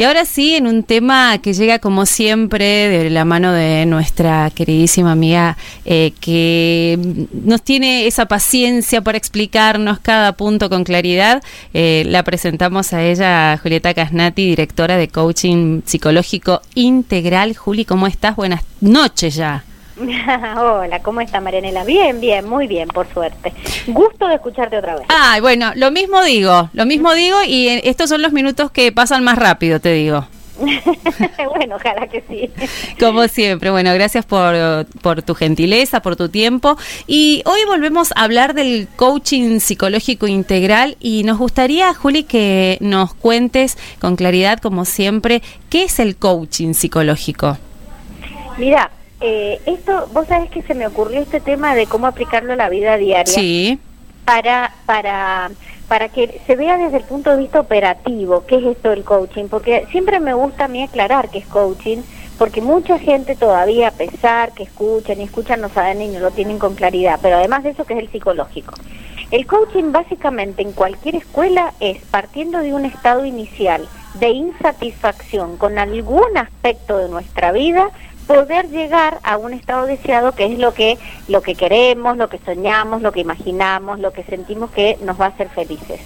Y ahora sí, en un tema que llega como siempre de la mano de nuestra queridísima amiga eh, que nos tiene esa paciencia para explicarnos cada punto con claridad, eh, la presentamos a ella, Julieta Casnati, directora de Coaching Psicológico Integral. Juli, ¿cómo estás? Buenas noches ya. Hola, ¿cómo está Marianela? Bien, bien, muy bien, por suerte. Gusto de escucharte otra vez. Ah, bueno, lo mismo digo, lo mismo digo y estos son los minutos que pasan más rápido, te digo. bueno, ojalá que sí. Como siempre, bueno, gracias por, por, tu gentileza, por tu tiempo. Y hoy volvemos a hablar del coaching psicológico integral y nos gustaría, Juli, que nos cuentes con claridad, como siempre, qué es el coaching psicológico. Mira, eh, esto, vos sabés que se me ocurrió este tema de cómo aplicarlo a la vida diaria. Sí. Para, para, para que se vea desde el punto de vista operativo qué es esto del coaching, porque siempre me gusta a mí aclarar qué es coaching, porque mucha gente todavía, a pesar que escuchan y escuchan, no saben y no lo tienen con claridad, pero además de eso que es el psicológico. El coaching básicamente en cualquier escuela es partiendo de un estado inicial de insatisfacción con algún aspecto de nuestra vida, poder llegar a un estado deseado que es lo que lo que queremos, lo que soñamos, lo que imaginamos, lo que sentimos que nos va a hacer felices.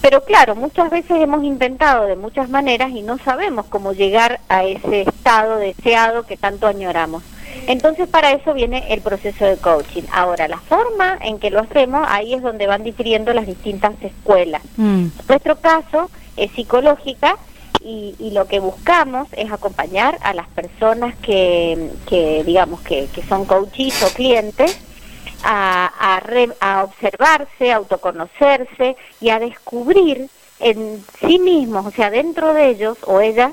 Pero claro, muchas veces hemos intentado de muchas maneras y no sabemos cómo llegar a ese estado deseado que tanto añoramos. Entonces para eso viene el proceso de coaching. Ahora, la forma en que lo hacemos, ahí es donde van difiriendo las distintas escuelas. Mm. nuestro caso es psicológica y, lo que buscamos es acompañar a las personas que, digamos, que, que son coaches o clientes a, a, a observarse, a autoconocerse y a descubrir en sí mismos, o sea, dentro de ellos o ellas,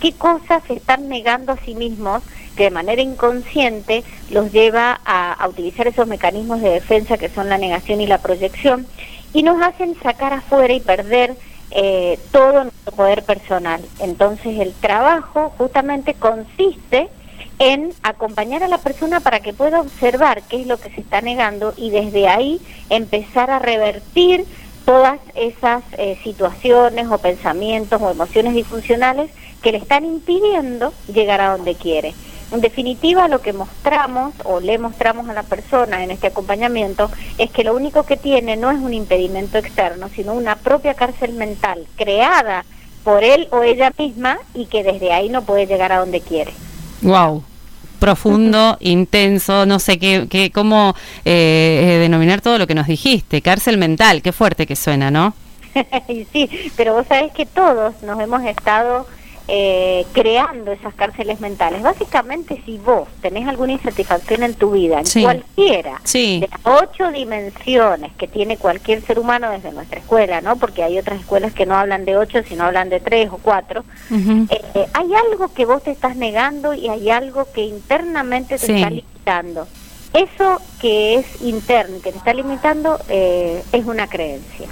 qué cosas están negando a sí mismos que de manera inconsciente los lleva a, a, utilizar esos mecanismos de defensa que son la negación y la proyección y nos hacen sacar afuera y perder eh, todo nuestro poder personal. Entonces el trabajo justamente consiste en acompañar a la persona para que pueda observar qué es lo que se está negando y desde ahí empezar a revertir todas esas eh, situaciones o pensamientos o emociones disfuncionales que le están impidiendo llegar a donde quiere. En definitiva, lo que mostramos o le mostramos a la persona en este acompañamiento es que lo único que tiene no es un impedimento externo, sino una propia cárcel mental creada por él o ella misma y que desde ahí no puede llegar a donde quiere. Wow, profundo, intenso, no sé qué, qué cómo eh, eh, denominar todo lo que nos dijiste, cárcel mental, qué fuerte que suena, ¿no? sí, pero vos sabés que todos nos hemos estado eh, creando esas cárceles mentales. Básicamente, si vos tenés alguna insatisfacción en tu vida, en cualquiera de las ocho dimensiones que tiene cualquier ser humano desde nuestra escuela, ¿no? Porque hay otras escuelas que no hablan de ocho, sino hablan de tres o cuatro. Eh, hay algo que vos te estás negando y hay algo que internamente te está limitando. Eso que es interno, que te está limitando, eh, es una creencia.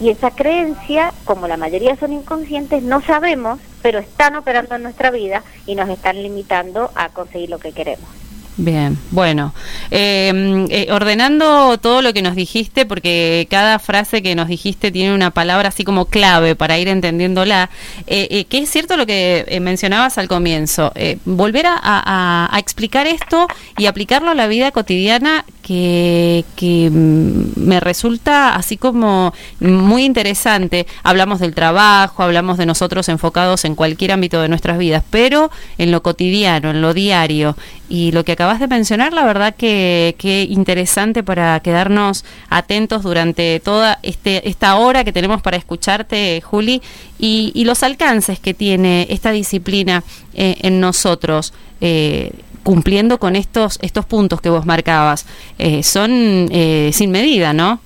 Y esa creencia, como la mayoría son inconscientes, no sabemos, pero están operando en nuestra vida y nos están limitando a conseguir lo que queremos. Bien, bueno, em, eh, ordenando todo lo que nos dijiste, porque cada frase que nos dijiste tiene una palabra así como clave para ir entendiéndola, eh, eh, que es cierto lo que eh, mencionabas al comienzo, volver a, explicar esto y aplicarlo a la vida cotidiana que, que mm, me resulta así como muy interesante. Hablamos del trabajo, hablamos de nosotros enfocados en cualquier ámbito de nuestras vidas, pero en lo cotidiano, en lo diario, y lo que acabas de mencionar, la verdad que, interesante para quedarnos atentos durante toda este, esta hora que tenemos para escucharte, Juli, y, los alcances que tiene esta disciplina eh, en nosotros. Eh, cumpliendo con estos estos puntos que vos marcabas eh, son sin medida, ¿no?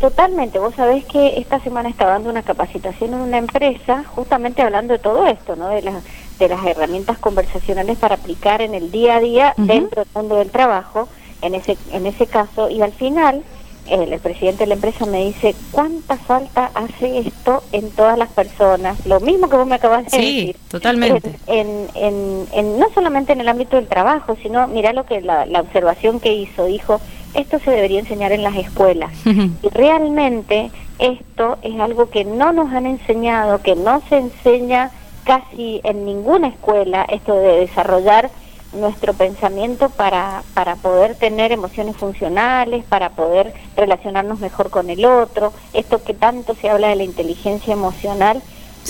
Totalmente. Vos sabés que esta semana estaba dando una capacitación en una empresa, justamente hablando de todo esto, ¿no? De las de las herramientas conversacionales para aplicar en el día a día dentro del mundo del trabajo, en ese, en ese caso, y al final el, presidente de la empresa me dice, ¿cuánta falta hace esto en todas las personas? Lo mismo que vos me acabas de sí, decir. totalmente. En, en, en, no solamente en el ámbito del trabajo, sino, mira lo que la, la observación que hizo, dijo, esto se debería enseñar en las escuelas. Y realmente esto es algo que no nos han enseñado, que no se enseña casi en ninguna escuela esto de desarrollar nuestro pensamiento para, para poder tener emociones funcionales, para poder relacionarnos mejor con el otro, esto que tanto se habla de la inteligencia emocional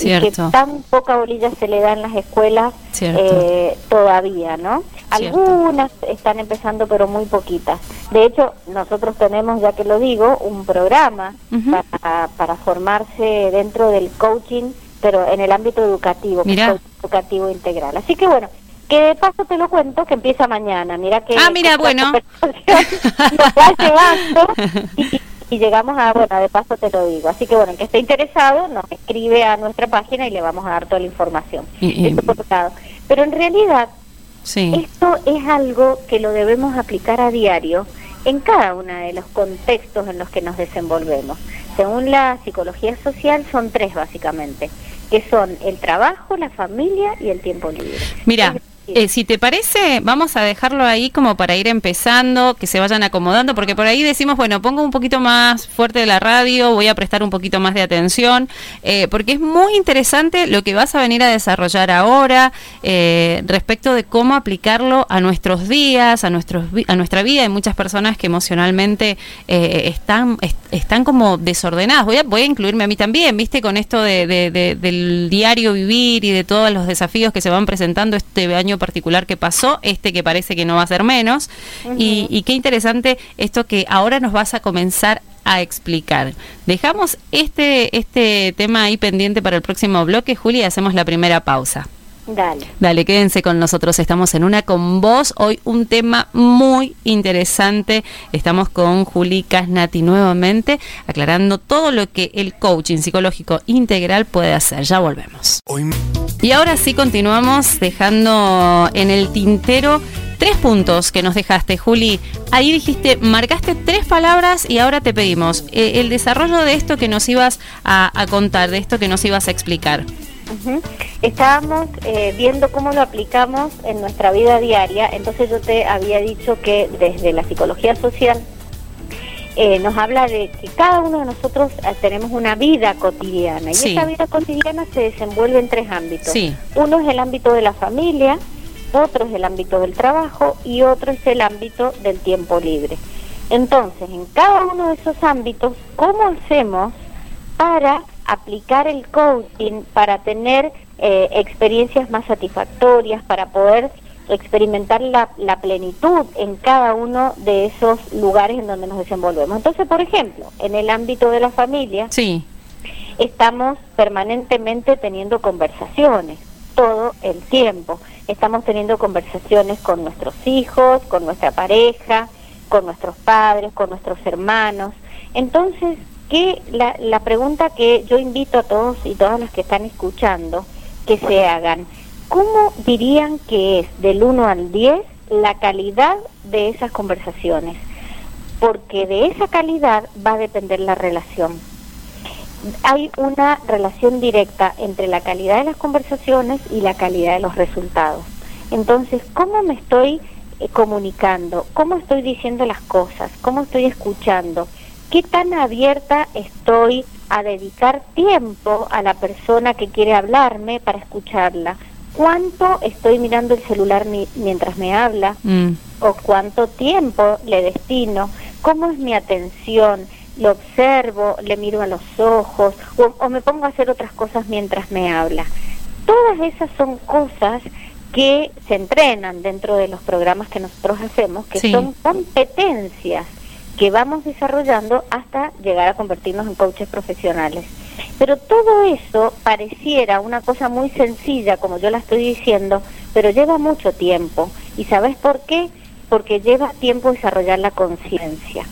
y que tan poca bolilla se le da en las escuelas eh, todavía, ¿no? Algunas están empezando, pero muy poquitas. De hecho, nosotros tenemos, ya que lo digo, un programa para, para formarse dentro del coaching, pero en el ámbito educativo, educativo integral. Así que bueno, que de paso te lo cuento que empieza mañana. Mira que. Ah, mira, bueno. Nos va llevando y, llegamos a, bueno, de paso te lo digo. Así que bueno, el que esté interesado nos escribe a nuestra página y le vamos a dar toda la información. Pero en realidad, esto es algo que lo debemos aplicar a diario en cada uno de los contextos en los que nos desenvolvemos. Según la psicología social, son tres básicamente, que son el trabajo, la familia y el tiempo libre. Mira, eh, si te parece, vamos a dejarlo ahí como para ir empezando, que se vayan acomodando, porque por ahí decimos, bueno, pongo un poquito más fuerte de la radio, voy a prestar un poquito más de atención, eh, porque es muy interesante lo que vas a venir a desarrollar ahora eh, respecto de cómo aplicarlo a nuestros días, a, nuestros, a nuestra vida. Hay muchas personas que emocionalmente están, están como desordenadas. Voy a, voy a incluirme a mí también, viste, con esto de, del diario vivir y de todos los desafíos que se van presentando este año particular que pasó, este que parece que no va a ser menos. y, qué interesante esto que ahora nos vas a comenzar a explicar. Dejamos este, este tema ahí pendiente para el próximo bloque, Juli, y hacemos la primera pausa. Dale. Dale, quédense con nosotros. Estamos en una con vos. Hoy un tema muy interesante. Estamos con Juli Casnati nuevamente, aclarando todo lo que el coaching psicológico integral puede hacer. Ya volvemos. Y ahora sí continuamos dejando en el tintero tres puntos que nos dejaste, Juli. Ahí dijiste, marcaste tres palabras y ahora te pedimos eh, el desarrollo de esto que nos ibas a contar, de esto que nos ibas a explicar. Estábamos eh, viendo cómo lo aplicamos en nuestra vida diaria, entonces yo te había dicho que desde la psicología social eh, nos habla de que cada uno de nosotros eh, tenemos una vida cotidiana. Y esa vida cotidiana se desenvuelve en tres ámbitos. Uno es el ámbito de la familia, otro es el ámbito del trabajo y otro es el ámbito del tiempo libre. Entonces, en cada uno de esos ámbitos, ¿cómo hacemos para aplicar el coaching para tener eh, experiencias más satisfactorias, para poder experimentar la, plenitud en cada uno de esos lugares en donde nos desenvolvemos. Entonces, por ejemplo, en el ámbito de la familia, sí. estamos permanentemente teniendo conversaciones, todo el tiempo. Estamos teniendo conversaciones con nuestros hijos, con nuestra pareja, con nuestros padres, con nuestros hermanos. Entonces, que la, la pregunta que yo invito a todos y todas las que están escuchando que se hagan, ¿cómo dirían que es del 1 al 10 la calidad de esas conversaciones? Porque de esa calidad va a depender la relación. Hay una relación directa entre la calidad de las conversaciones y la calidad de los resultados. Entonces, ¿cómo me estoy eh, comunicando? ¿Cómo estoy diciendo las cosas? ¿Cómo estoy escuchando? Qué tan abierta estoy a dedicar tiempo a la persona que quiere hablarme para escucharla. ¿Cuánto estoy mirando el celular mientras me habla? Mm. ¿O cuánto tiempo le destino? ¿Cómo es mi atención? ¿Lo observo? ¿Le miro a los ojos? ¿O, me pongo a hacer otras cosas mientras me habla? Todas esas son cosas que se entrenan dentro de los programas que nosotros hacemos, que son competencias que vamos desarrollando hasta llegar a convertirnos en coaches profesionales. Pero todo eso pareciera una cosa muy sencilla, como yo la estoy diciendo, pero lleva mucho tiempo. ¿Y sabes por qué? Porque lleva tiempo desarrollar la conciencia.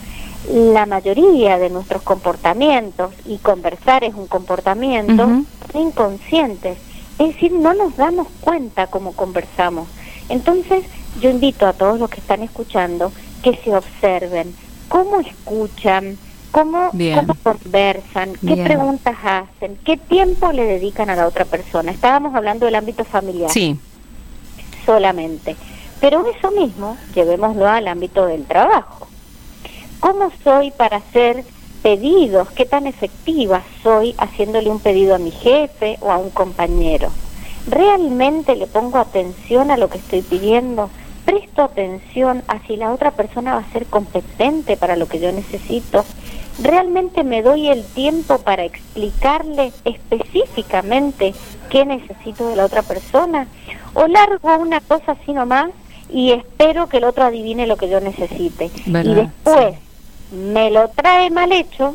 La mayoría de nuestros comportamientos, y conversar es un comportamiento, son inconscientes. Es decir, no nos damos cuenta cómo conversamos. Entonces, yo invito a todos los que están escuchando que se observen, cómo escuchan, cómo, conversan, qué preguntas hacen, qué tiempo le dedican a la otra persona. Estábamos hablando del ámbito familiar. Sí. Solamente. Pero eso mismo, llevémoslo al ámbito del trabajo. ¿Cómo soy para hacer pedidos? ¿Qué tan efectiva soy haciéndole un pedido a mi jefe o a un compañero? ¿Realmente le pongo atención a lo que estoy pidiendo? ¿Presto atención a si la otra persona va a ser competente para lo que yo necesito? ¿Realmente me doy el tiempo para explicarle específicamente qué necesito de la otra persona? ¿O largo una cosa así nomás y espero que el otro adivine lo que yo necesite? Y después me lo trae mal hecho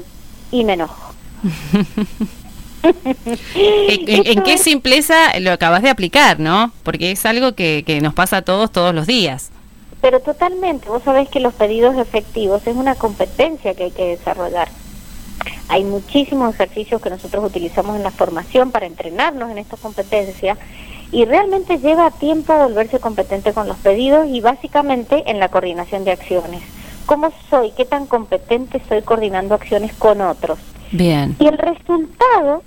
y me enojo. ¿En, qué simpleza lo acabas de aplicar, no? Porque es algo que, que nos pasa a todos todos los días. Pero totalmente, vos sabés que los pedidos efectivos es una competencia que hay que desarrollar. Hay muchísimos ejercicios que nosotros utilizamos en la formación para entrenarnos en estas competencias y realmente lleva tiempo volverse competente con los pedidos y básicamente en la coordinación de acciones. ¿Cómo soy? ¿Qué tan competente soy coordinando acciones con otros? Bien. Y el resultado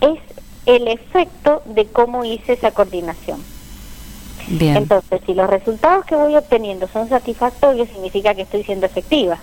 es el efecto de cómo hice esa coordinación. Bien. Entonces, si los resultados que voy obteniendo son satisfactorios, significa que estoy siendo efectiva.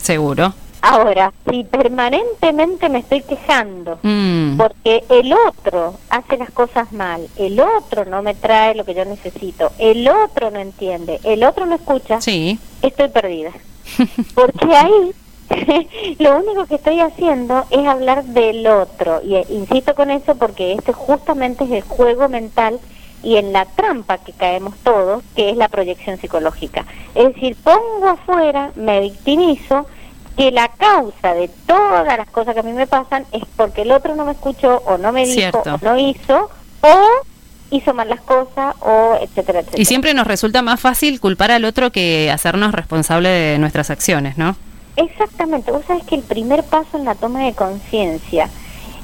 Seguro. Ahora, si permanentemente me estoy quejando mm. porque el otro hace las cosas mal, el otro no me trae lo que yo necesito, el otro no entiende, el otro no escucha, sí. estoy perdida. Porque ahí lo único que estoy haciendo es hablar del otro. Y eh, insisto con eso porque este justamente es el juego mental y en la trampa que caemos todos, que es la proyección psicológica. Es decir, pongo afuera, me victimizo, que la causa de todas las cosas que a mí me pasan es porque el otro no me escuchó o no me dijo o no hizo o hizo mal las cosas o etcétera, etcétera. Y siempre nos resulta más fácil culpar al otro que hacernos responsable de nuestras acciones, ¿no? Exactamente, vos sabés que el primer paso en la toma de conciencia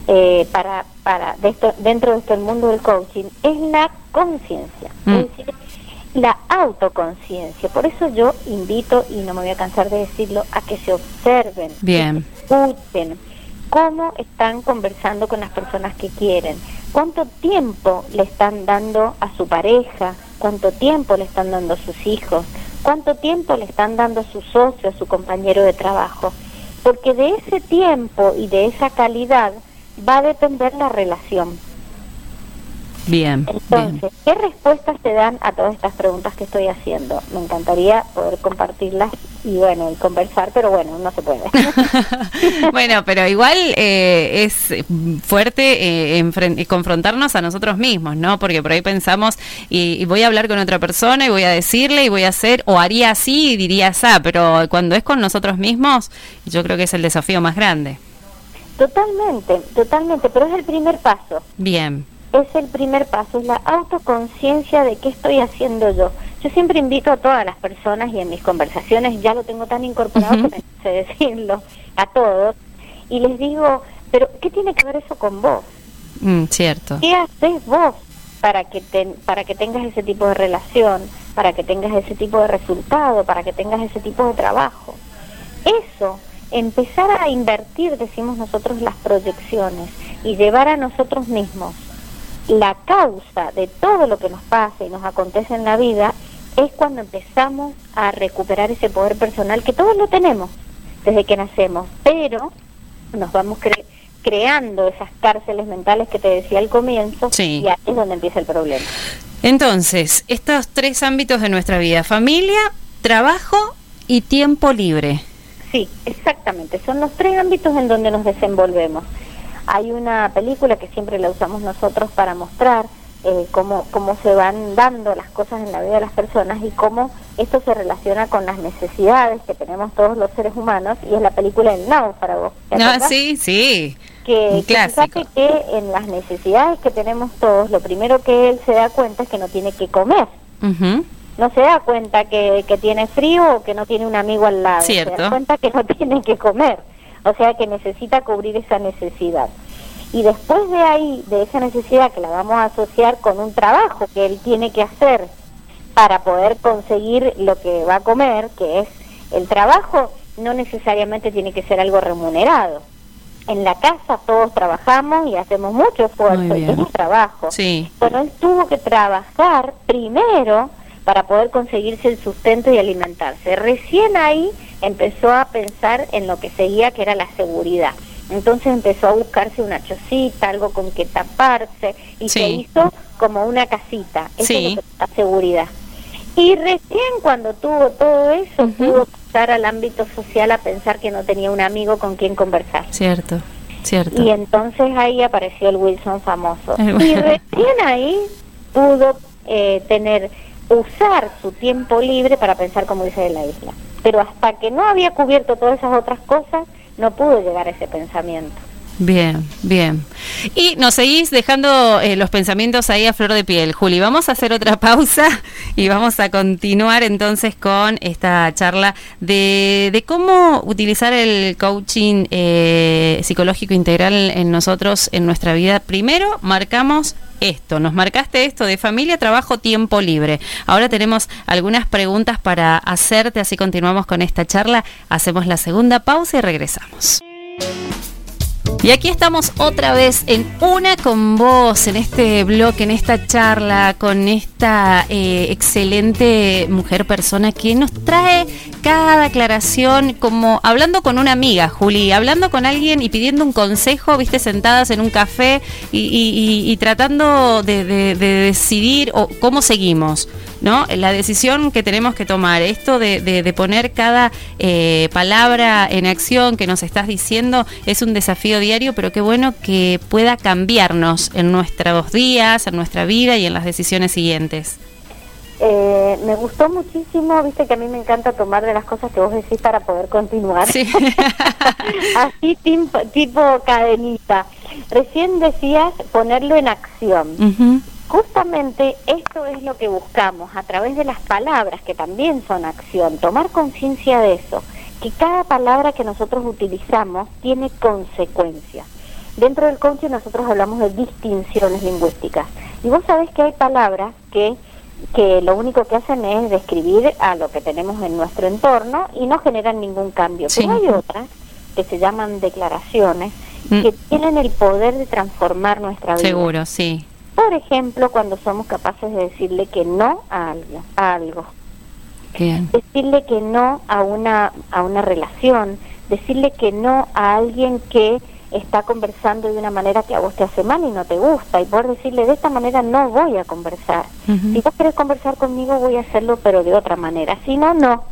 eh, para, para de esto, dentro de esto el mundo del coaching es la conciencia, es mm. decir, la autoconciencia. Por eso yo invito, y no me voy a cansar de decirlo, a que se observen, Bien. que escuchen cómo están conversando con las personas que quieren, cuánto tiempo le están dando a su pareja, cuánto tiempo le están dando a sus hijos, cuánto tiempo le están dando a su socio, a su compañero de trabajo, porque de ese tiempo y de esa calidad va a depender la relación. Bien. Entonces, ¿qué respuestas te dan a todas estas preguntas que estoy haciendo? Me encantaría poder compartirlas y bueno, y conversar, pero bueno, no se puede. bueno, pero igual eh, es fuerte eh, eh, confrontarnos a nosotros mismos, ¿no? Porque por ahí pensamos, y, voy a hablar con otra persona y voy a decirle y voy a hacer, o haría así y diría así, pero cuando es con nosotros mismos, yo creo que es el desafío más grande. Totalmente, totalmente, pero es el primer paso. Bien es el primer paso, es la autoconciencia de qué estoy haciendo yo. Yo siempre invito a todas las personas y en mis conversaciones ya lo tengo tan incorporado que me sé decirlo a todos y les digo, pero ¿qué tiene que ver eso con vos? Mm, cierto. ¿Qué haces vos para que para que tengas ese tipo de relación, para que tengas ese tipo de resultado, para que tengas ese tipo de trabajo? Eso, empezar a invertir, decimos nosotros, las proyecciones y llevar a nosotros mismos la causa de todo lo que nos pasa y nos acontece en la vida es cuando empezamos a recuperar ese poder personal que todos lo tenemos desde que nacemos, pero nos vamos creando esas cárceles mentales que te decía al comienzo y ahí es donde empieza el problema. Entonces, estos tres ámbitos de nuestra vida, familia, trabajo y tiempo libre. Sí, exactamente, son los tres ámbitos en donde nos desenvolvemos. Hay una película que siempre la usamos nosotros para mostrar eh, cómo, cómo se van dando las cosas en la vida de las personas y cómo esto se relaciona con las necesidades que tenemos todos los seres humanos y es la película El náufrago. No, sí, sí. Que, que que en las necesidades que tenemos todos, lo primero que él se da cuenta es que no tiene que comer. No se da cuenta que, que tiene frío o que no tiene un amigo al lado. Cierto. Se da cuenta que no tiene que comer o sea que necesita cubrir esa necesidad. Y después de ahí, de esa necesidad que la vamos a asociar con un trabajo que él tiene que hacer para poder conseguir lo que va a comer, que es el trabajo, no necesariamente tiene que ser algo remunerado. En la casa todos trabajamos y hacemos mucho esfuerzo y es un trabajo. Sí. Pero él tuvo que trabajar primero para poder conseguirse el sustento y alimentarse. Recién ahí empezó a pensar en lo que seguía, que era la seguridad. Entonces empezó a buscarse una chocita, algo con que taparse, y Sí. se hizo como una casita. Eso Sí. es lo que da seguridad. Y recién cuando tuvo todo eso, pudo pasar al ámbito social a pensar que no tenía un amigo con quien conversar. Cierto, cierto. Y entonces ahí apareció el Wilson famoso. Y recién ahí pudo eh, tener, usar su tiempo libre para pensar como dice de la isla. Pero hasta que no había cubierto todas esas otras cosas, no pudo llegar a ese pensamiento. Bien, bien. Y nos seguís dejando eh, los pensamientos ahí a flor de piel. Juli, vamos a hacer otra pausa y vamos a continuar entonces con esta charla de, de cómo utilizar el coaching eh, psicológico integral en nosotros, en nuestra vida. Primero, marcamos esto, nos marcaste esto de familia, trabajo, tiempo libre. Ahora tenemos algunas preguntas para hacerte, así continuamos con esta charla. Hacemos la segunda pausa y regresamos. Y aquí estamos otra vez en una con vos, en este bloque, en esta charla, con esta eh, excelente mujer persona que nos trae cada aclaración, como hablando con una amiga, Juli, hablando con alguien y pidiendo un consejo, viste, sentadas en un café y, tratando de, de- de decidir cómo seguimos. ¿No? La decisión que tenemos que tomar, esto de, de- de poner cada eh, palabra en acción que nos estás diciendo es un desafío diario, pero qué bueno que pueda cambiarnos en nuestros días, en nuestra vida y en las decisiones siguientes. Eh, me gustó muchísimo, viste que a mí me encanta tomar de las cosas que vos decís para poder continuar. Sí. Así tipo, tipo cadenita. Recién decías ponerlo en acción. Ujú. Justamente esto es lo que buscamos a través de las palabras, que también son acción, tomar conciencia de eso, que cada palabra que nosotros utilizamos tiene consecuencias. Dentro del coaching nosotros hablamos de distinciones lingüísticas. Y vos sabés que hay palabras que, que lo único que hacen es describir a lo que tenemos en nuestro entorno y no generan ningún cambio. Sí. Pero hay otras que se llaman declaraciones Mm. que tienen el poder de transformar nuestra vida. Seguro, sí. Por ejemplo, cuando somos capaces de decirle que no a algo, a algo, Bien. decirle que no a una a una relación, decirle que no a alguien que está conversando de una manera que a vos te hace mal y no te gusta y poder decirle de esta manera no voy a conversar. Si vos querés conversar conmigo voy a hacerlo pero de otra manera, si no no.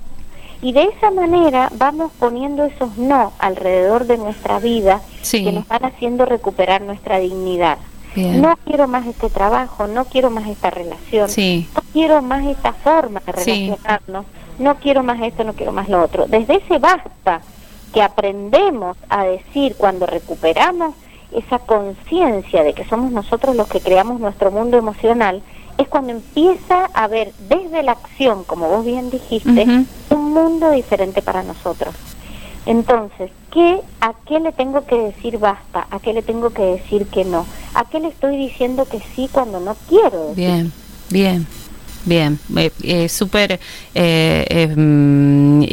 Y de esa manera vamos poniendo esos no alrededor de nuestra vida Sí. que nos van haciendo recuperar nuestra dignidad. Bien. No quiero más este trabajo, no quiero más esta relación, Sí. no quiero más esta forma de Sí. relacionarnos, no quiero más esto, no quiero más lo otro. Desde ese basta que aprendemos a decir cuando recuperamos esa conciencia de que somos nosotros los que creamos nuestro mundo emocional, es cuando empieza a haber desde la acción, como vos bien dijiste, un mundo diferente para nosotros. Entonces, ¿qué, ¿a qué le tengo que decir basta? ¿A qué le tengo que decir que no? ¿A qué le estoy diciendo que sí cuando no quiero? Bien, bien, bien. Eh, eh, Súper. Eh, eh, mm,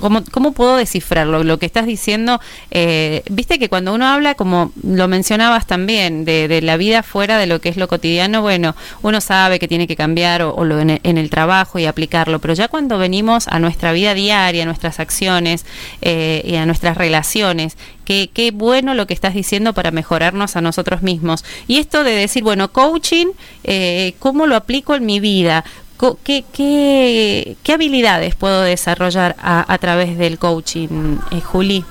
¿cómo, ¿Cómo puedo descifrarlo? Lo que estás diciendo, eh, viste que cuando uno habla, como lo mencionabas también, de, la vida fuera de lo que es lo cotidiano, bueno, uno sabe que tiene que cambiar o, lo en, el, en el trabajo y aplicarlo, pero ya cuando venimos a nuestra vida diaria, a nuestras acciones eh, y a nuestras relaciones, qué, qué bueno lo que estás diciendo para mejorarnos a nosotros mismos. Y esto de decir, bueno, coaching, ¿cómo lo aplico en mi vida? ¿Qué, qué, qué habilidades puedo desarrollar a, a través del coaching, eh, Juli?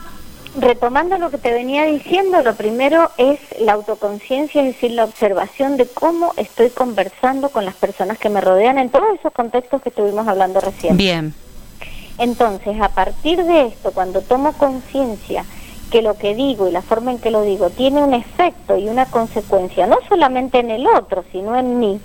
Retomando lo que te venía diciendo, lo primero es la autoconciencia, es decir, la observación de cómo estoy conversando con las personas que me rodean en todos esos contextos que estuvimos hablando recién. Bien, Entonces, a partir de esto, cuando tomo conciencia que lo que digo y la forma en que lo digo tiene un efecto y una consecuencia, no solamente en el otro, sino en mí,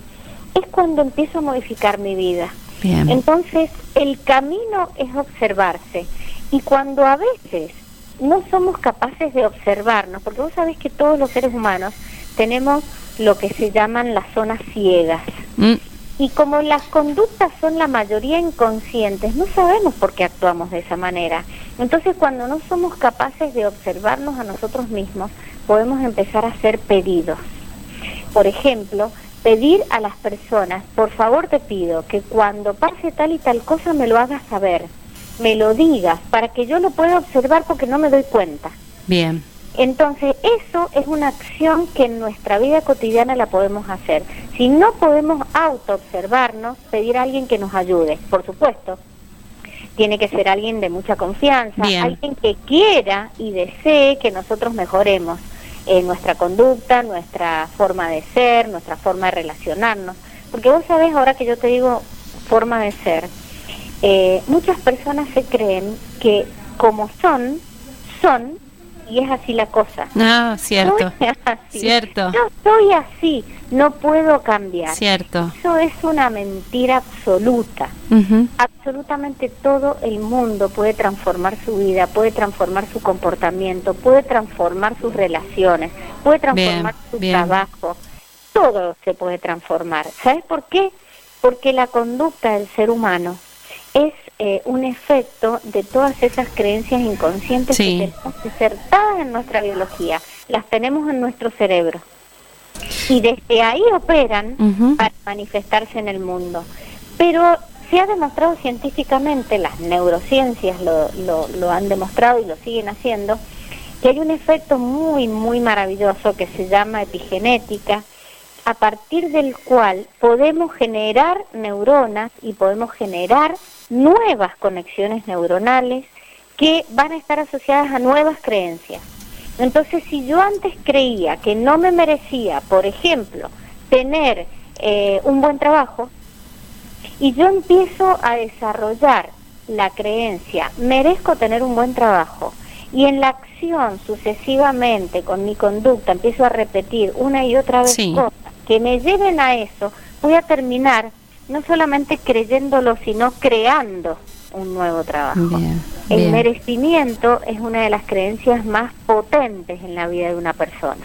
es cuando empiezo a modificar mi vida. bien. Entonces, el camino es observarse. Y cuando a veces no somos capaces de observarnos, porque vos sabés que todos los seres humanos tenemos lo que se llaman las zonas ciegas. Mm, Y como las conductas son la mayoría inconscientes, no sabemos por qué actuamos de esa manera. Entonces, cuando no somos capaces de observarnos a nosotros mismos, podemos empezar a hacer pedidos. Por ejemplo, pedir a las personas, por favor te pido que cuando pase tal y tal cosa me lo hagas saber, me lo digas, para que yo lo pueda observar porque no me doy cuenta. bien, Entonces, eso es una acción que en nuestra vida cotidiana la podemos hacer. Si no podemos auto-observarnos, pedir a alguien que nos ayude, por supuesto. Tiene que ser alguien de mucha confianza, alguien que quiera y desee que nosotros mejoremos eh, nuestra conducta, nuestra forma de ser, nuestra forma de relacionarnos. Porque vos sabés, ahora que yo te digo forma de ser, eh, muchas personas se creen que como son, son y es así la cosa. Ah, cierto. Cierto. Yo soy así, no puedo cambiar. Cierto. Eso es una mentira absoluta. Absolutamente todo el mundo puede transformar su vida, puede transformar su comportamiento, puede transformar sus relaciones, puede transformar su trabajo. Todo se puede transformar. ¿Sabes por qué? Porque la conducta del ser humano es eh, un efecto de todas esas creencias inconscientes que tenemos insertadas en nuestra biología, las tenemos en nuestro cerebro. Y desde ahí operan para manifestarse en el mundo. Pero se ha demostrado científicamente, las neurociencias lo, lo, lo han demostrado y lo siguen haciendo, que hay un efecto muy, muy maravilloso que se llama epigenética, a partir del cual podemos generar neuronas y podemos generar nuevas conexiones neuronales que van a estar asociadas a nuevas creencias. Entonces, si yo antes creía que no me merecía, por ejemplo, tener eh, un buen trabajo, y yo empiezo a desarrollar la creencia, merezco tener un buen trabajo, y en la acción sucesivamente con mi conducta empiezo a repetir una y otra vez cosas que me lleven a eso, voy a terminar no solamente creyéndolo, sino creando un nuevo trabajo. el merecimiento es una de las creencias más potentes en la vida de una persona.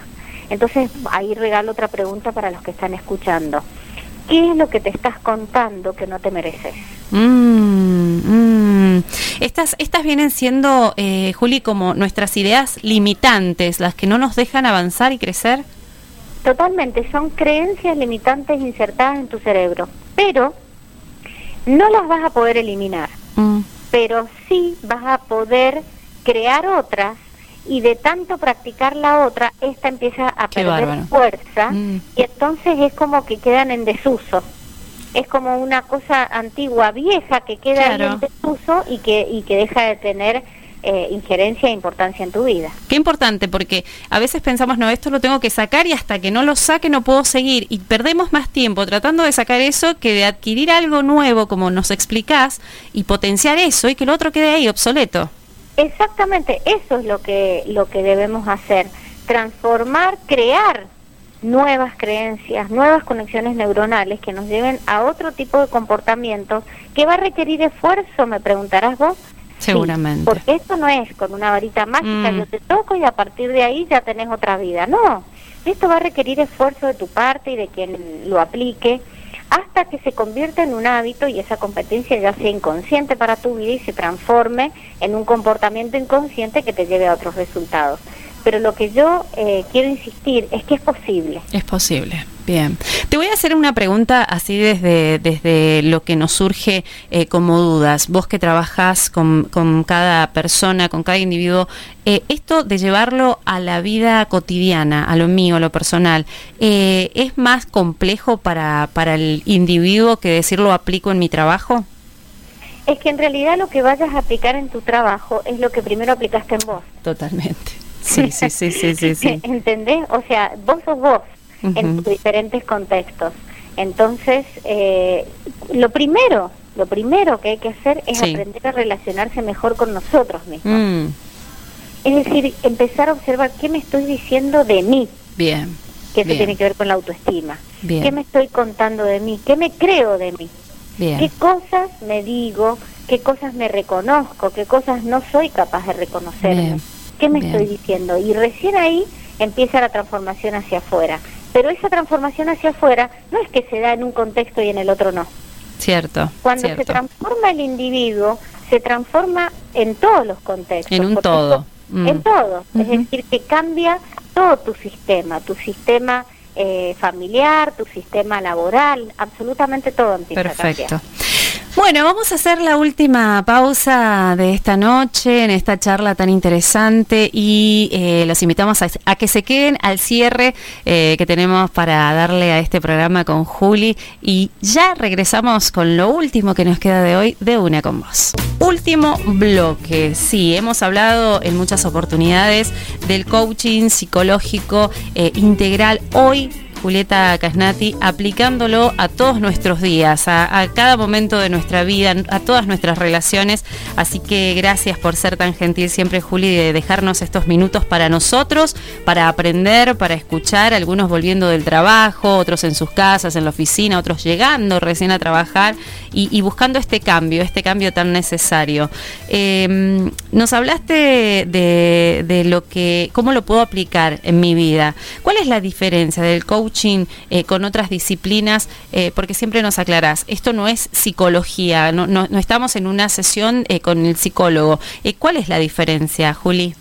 Entonces, ahí regalo otra pregunta para los que están escuchando. ¿Qué es lo que te estás contando que no te mereces? Mm, mm. Estas, estas vienen siendo, eh, Juli, como nuestras ideas limitantes, las que no nos dejan avanzar y crecer. Totalmente, son creencias limitantes insertadas en tu cerebro, pero no las vas a poder eliminar, mm. pero sí vas a poder crear otras y de tanto practicar la otra, esta empieza a perder fuerza mm. y entonces es como que quedan en desuso. Es como una cosa antigua, vieja, que queda en desuso y que, y que deja de tener eh, injerencia e importancia en tu vida. Qué importante, porque a veces pensamos, no, esto lo tengo que sacar y hasta que no lo saque no puedo seguir. Y perdemos más tiempo tratando de sacar eso que de adquirir algo nuevo, como nos explicás, y potenciar eso y que el otro quede ahí obsoleto. Exactamente, eso es lo que, lo que debemos hacer, transformar, crear nuevas creencias, nuevas conexiones neuronales que nos lleven a otro tipo de comportamientos que va a requerir esfuerzo, me preguntarás vos, Seguramente. porque esto no es con una varita mágica, mm. yo te toco y a partir de ahí ya tenés otra vida. No, esto va a requerir esfuerzo de tu parte y de quien lo aplique hasta que se convierta en un hábito y esa competencia ya sea inconsciente para tu vida y se transforme en un comportamiento inconsciente que te lleve a otros resultados pero lo que yo eh, quiero insistir es que es posible. Es posible. Bien. Te voy a hacer una pregunta así desde, desde lo que nos surge eh, como dudas. Vos que trabajás con, con, cada persona, con cada individuo, eh, esto de llevarlo a la vida cotidiana, a lo mío, a lo personal, ¿es más complejo para, para el individuo que decirlo aplico en mi trabajo? Es que en realidad lo que vayas a aplicar en tu trabajo es lo que primero aplicaste en vos. Totalmente. Sí, sí, sí, sí, sí. ¿Entendés? O sea, vos sos vos en tus diferentes contextos. Entonces, eh, lo primero, lo primero que hay que hacer es aprender a relacionarse mejor con nosotros mismos. Mm. Es decir, empezar a observar qué me estoy diciendo de mí. Bien. Que eso tiene que ver con la autoestima. Bien. ¿Qué me estoy contando de mí? ¿Qué me creo de mí? Bien. ¿Qué cosas me digo? ¿Qué cosas me reconozco? ¿Qué cosas no soy capaz de reconocerme? ¿Qué me estoy diciendo? Y recién ahí empieza la transformación hacia afuera. Pero esa transformación hacia afuera no es que se da en un contexto y en el otro no. Cierto. Cuando se transforma el individuo, se transforma en todos los contextos. En un todo. Mm. En todo. Es decir, que cambia todo tu sistema, tu sistema eh, familiar, tu sistema laboral, absolutamente todo empieza Perfecto. Bueno, vamos a hacer la última pausa de esta noche en esta charla tan interesante y eh, los invitamos a, que se queden al cierre eh, que tenemos para darle a este programa con Juli y ya regresamos con lo último que nos queda de hoy de Una con Vos. Último bloque, sí, hemos hablado en muchas oportunidades del coaching psicológico eh, integral. Hoy Julieta Casnati, aplicándolo a todos nuestros días, a, cada momento de nuestra vida, a todas nuestras relaciones. Así que gracias por ser tan gentil siempre, Juli, de dejarnos estos minutos para nosotros, para aprender, para escuchar, algunos volviendo del trabajo, otros en sus casas, en la oficina, otros llegando recién a trabajar y, buscando este cambio, este cambio tan necesario. Em, nos hablaste de, lo que, cómo lo puedo aplicar en mi vida. ¿Cuál es la diferencia del coach eh, con otras disciplinas, eh, porque siempre nos aclarás, esto no es psicología, no, no, estamos en una sesión eh, con el psicólogo. ¿Cuál es la diferencia, Juli?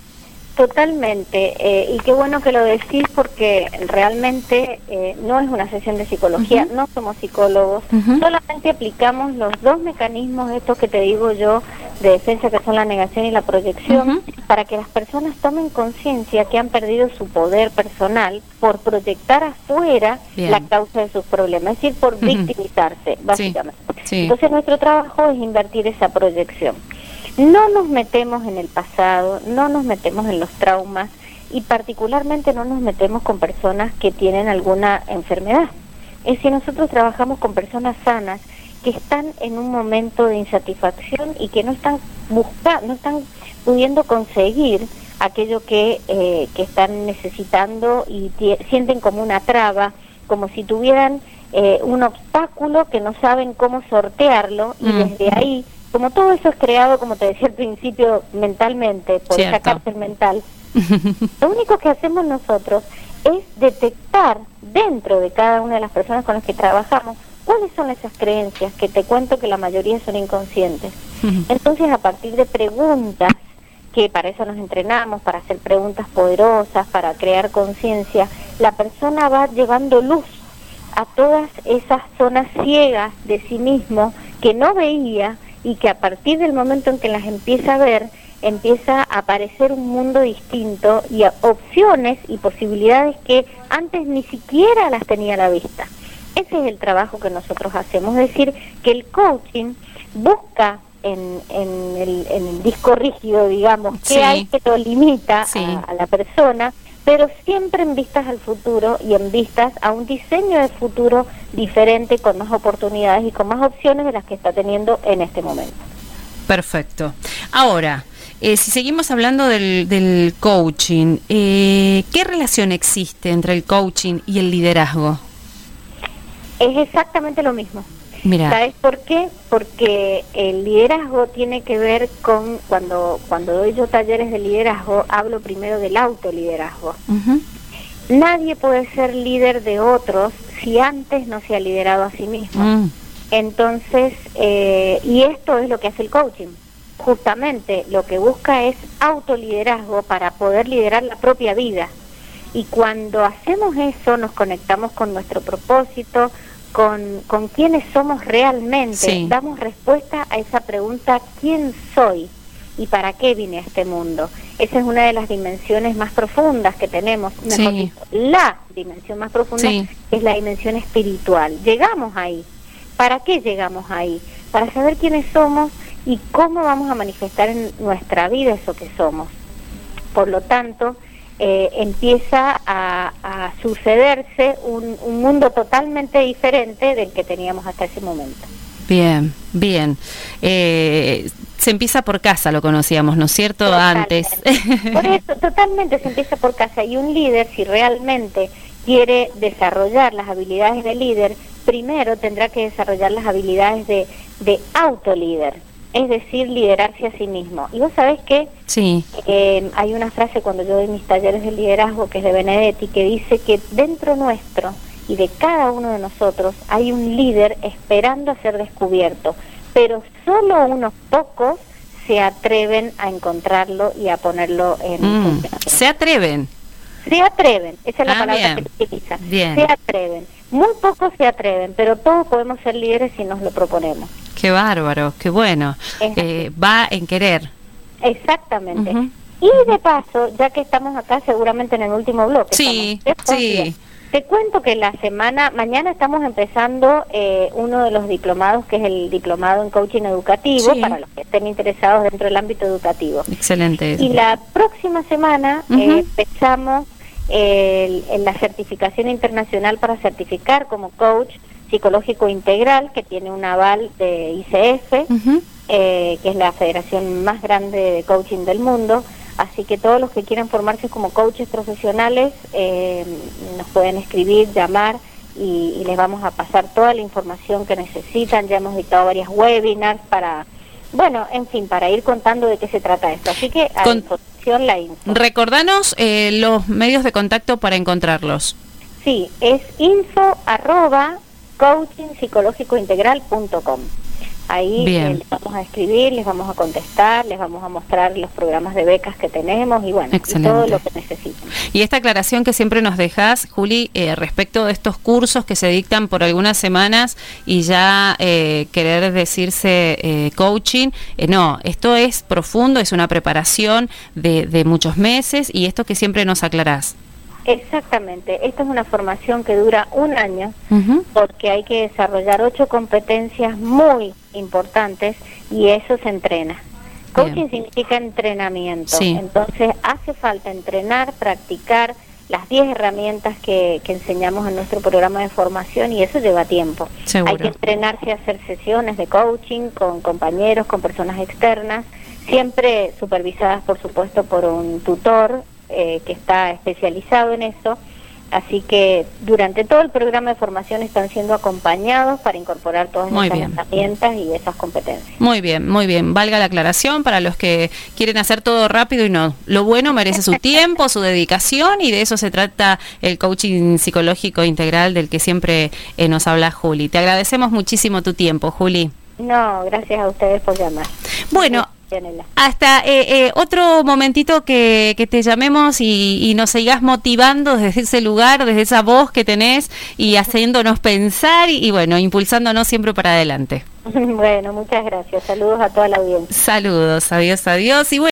Totalmente, y qué bueno que lo decís porque realmente no es una sesión de psicología, no somos psicólogos, solamente aplicamos los dos mecanismos, estos que te digo yo, de defensa que son la negación y la proyección, para que las personas tomen conciencia que han perdido su poder personal por proyectar afuera la causa de sus problemas, es decir, por victimizarse, básicamente. Entonces nuestro trabajo es invertir esa proyección. No nos metemos en el pasado, no nos metemos en los traumas y particularmente no nos metemos con personas que tienen alguna enfermedad. Es decir, nosotros trabajamos con personas sanas que están en un momento de insatisfacción y que no están buscando, no están pudiendo conseguir aquello que, eh, que están necesitando y sienten como una traba, como si tuvieran eh, un obstáculo que no saben cómo sortearlo y mm. desde ahí, como todo eso es creado, como te decía al principio, mentalmente, por esa cárcel mental, lo único que hacemos nosotros es detectar dentro de cada una de las personas con las que trabajamos ¿Cuáles son esas creencias que te cuento que la mayoría son inconscientes? Entonces, a partir de preguntas, que para eso nos entrenamos, para hacer preguntas poderosas, para crear conciencia, la persona va llevando luz a todas esas zonas ciegas de sí mismo que no veía y que a partir del momento en que las empieza a ver, empieza a aparecer un mundo distinto y opciones y posibilidades que antes ni siquiera las tenía a la vista. Ese es el trabajo que nosotros hacemos, es decir, que el coaching busca en, en, el, disco rígido, digamos, que hay que lo limita a, la persona, pero siempre en vistas al futuro y en vistas a un diseño de futuro diferente, con más oportunidades y con más opciones de las que está teniendo en este momento. Perfecto. Ahora, eh, si seguimos hablando del, del coaching, eh, ¿qué relación existe entre el coaching y el liderazgo? Es exactamente lo mismo. Mira. ¿Sabes por qué? Porque el liderazgo tiene que ver con, cuando, cuando doy yo talleres de liderazgo, hablo primero del autoliderazgo. Nadie puede ser líder de otros si antes no se ha liderado a sí mismo. Mm. Entonces, eh, y esto es lo que hace el coaching. Justamente lo que busca es autoliderazgo para poder liderar la propia vida. Y cuando hacemos eso, nos conectamos con nuestro propósito, con, con quiénes somos realmente, damos respuesta a esa pregunta, ¿quién soy? ¿Y para qué vine a este mundo? Esa es una de las dimensiones más profundas que tenemos, la dimensión más profunda es la dimensión espiritual. Llegamos ahí. ¿Para qué llegamos ahí? Para saber quiénes somos y cómo vamos a manifestar en nuestra vida eso que somos. Por lo tanto, eh, empieza a, sucederse un, mundo totalmente diferente del que teníamos hasta ese momento. Bien, bien. Eh, se empieza por casa, lo conocíamos, ¿no es cierto? Antes. Por eso, totalmente se empieza por casa. Y un líder, si realmente quiere desarrollar las habilidades de líder, primero tendrá que desarrollar las habilidades de, de autolíder es decir, liderarse a sí mismo. Y vos sabés que sí. Eh, hay una frase cuando yo doy mis talleres de liderazgo, que es de Benedetti, que dice que dentro nuestro y de cada uno de nosotros hay un líder esperando a ser descubierto, pero solo unos pocos se atreven a encontrarlo y a ponerlo en mm, Se atreven. Se atreven, esa es la Ah, palabra bien. que utiliza. Bien. Se atreven. Muy pocos se atreven, pero todos podemos ser líderes si nos lo proponemos. Qué bárbaro, qué bueno. Eh, va en querer. Exactamente. Y de paso, ya que estamos acá seguramente en el último bloque. Sí, sí. Te cuento que la semana, mañana estamos empezando eh, uno de los diplomados, que es el diplomado en coaching educativo, Sí. para los que estén interesados dentro del ámbito educativo. Excelente. Y la próxima semana eh, empezamos el- en la certificación internacional para certificar como coach psicológico integral, que tiene un aval de ICF, eh, que es la federación más grande de coaching del mundo. Así que todos los que quieran formarse como coaches profesionales eh, nos pueden escribir, llamar y, y les vamos a pasar toda la información que necesitan. Ya hemos dictado varias webinars para, bueno, en fin, para ir contando de qué se trata esto. Así que Con- disposición la info. Recordanos eh, los medios de contacto para encontrarlos. Sí, es info arroba coachingpsicológicointegral.com. Ahí Bien. eh, les vamos a escribir, les vamos a contestar, les vamos a mostrar los programas de becas que tenemos y bueno, y todo lo que necesiten. Y esta aclaración que siempre nos dejas, Juli, eh, respecto de estos cursos que se dictan por algunas semanas y ya eh, querer decirse eh, coaching, eh, no, esto es profundo, es una preparación de, de muchos meses y esto que siempre nos aclarás. Exactamente, esta es una formación que dura un año porque hay que desarrollar ocho competencias muy importantes y eso se entrena. Coaching Bien. significa entrenamiento, Sí. entonces hace falta entrenar, practicar las 10 herramientas que, que enseñamos en nuestro programa de formación y eso lleva tiempo. Seguro. Hay que entrenarse a hacer sesiones de coaching con compañeros, con personas externas, siempre supervisadas por supuesto por un tutor eh, que está especializado en eso. Así que durante todo el programa de formación están siendo acompañados para incorporar todas Muy esas bien. herramientas y esas competencias. Muy bien, muy bien. Valga la aclaración para los que quieren hacer todo rápido y no. Lo bueno merece su tiempo, su dedicación y de eso se trata el coaching psicológico integral del que siempre eh, nos habla Juli. Te agradecemos muchísimo tu tiempo, Juli. No, gracias a ustedes por llamar. Bueno, Yanela. hasta eh, eh, otro momentito que, que te llamemos y, y nos sigas motivando desde ese lugar, desde esa voz que tenés y haciéndonos pensar y, y bueno, impulsándonos siempre para adelante. bueno, muchas gracias. Saludos a toda la audiencia. Saludos, adiós, adiós y bueno.